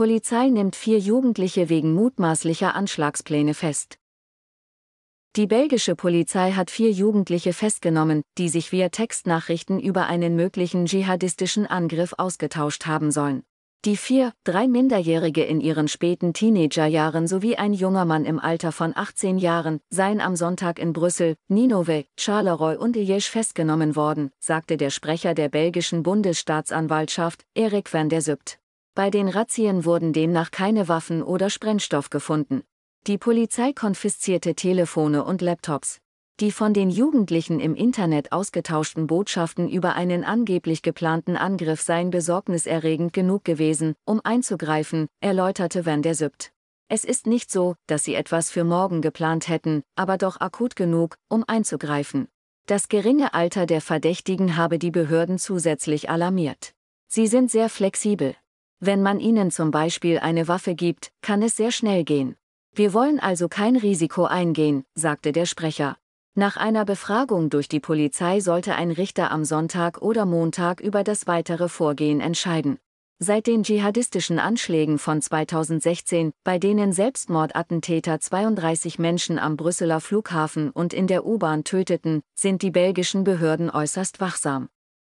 Polizei nimmt vier Jugendliche wegen mutmaßlicher Anschlagspläne fest. Die belgische Polizei hat vier Jugendliche festgenommen, die sich via Textnachrichten über einen möglichen dschihadistischen Angriff ausgetauscht haben sollen. Die vier, drei Minderjährige in ihren späten Teenagerjahren sowie ein junger Mann im Alter von 18 Jahren seien am Sonntag in Brüssel, Ninove, Charleroi und Liège festgenommen worden, sagte der Sprecher der belgischen Bundesstaatsanwaltschaft, Erik van der Sübt. Bei den Razzien wurden demnach keine Waffen oder Sprengstoff gefunden. Die Polizei konfiszierte Telefone und Laptops. Die von den Jugendlichen im Internet ausgetauschten Botschaften über einen angeblich geplanten Angriff seien besorgniserregend genug gewesen, um einzugreifen, erläuterte Van der Sübt. Es ist nicht so, dass sie etwas für morgen geplant hätten, aber doch akut genug, um einzugreifen. Das geringe Alter der Verdächtigen habe die Behörden zusätzlich alarmiert. Sie sind sehr flexibel. Wenn man ihnen zum Beispiel eine Waffe gibt, kann es sehr schnell gehen. Wir wollen also kein Risiko eingehen, sagte der Sprecher. Nach einer Befragung durch die Polizei sollte ein Richter am Sonntag oder Montag über das weitere Vorgehen entscheiden. Seit den dschihadistischen Anschlägen von 2016, bei denen Selbstmordattentäter 32 Menschen am Brüsseler Flughafen und in der U-Bahn töteten, sind die belgischen Behörden äußerst wachsam.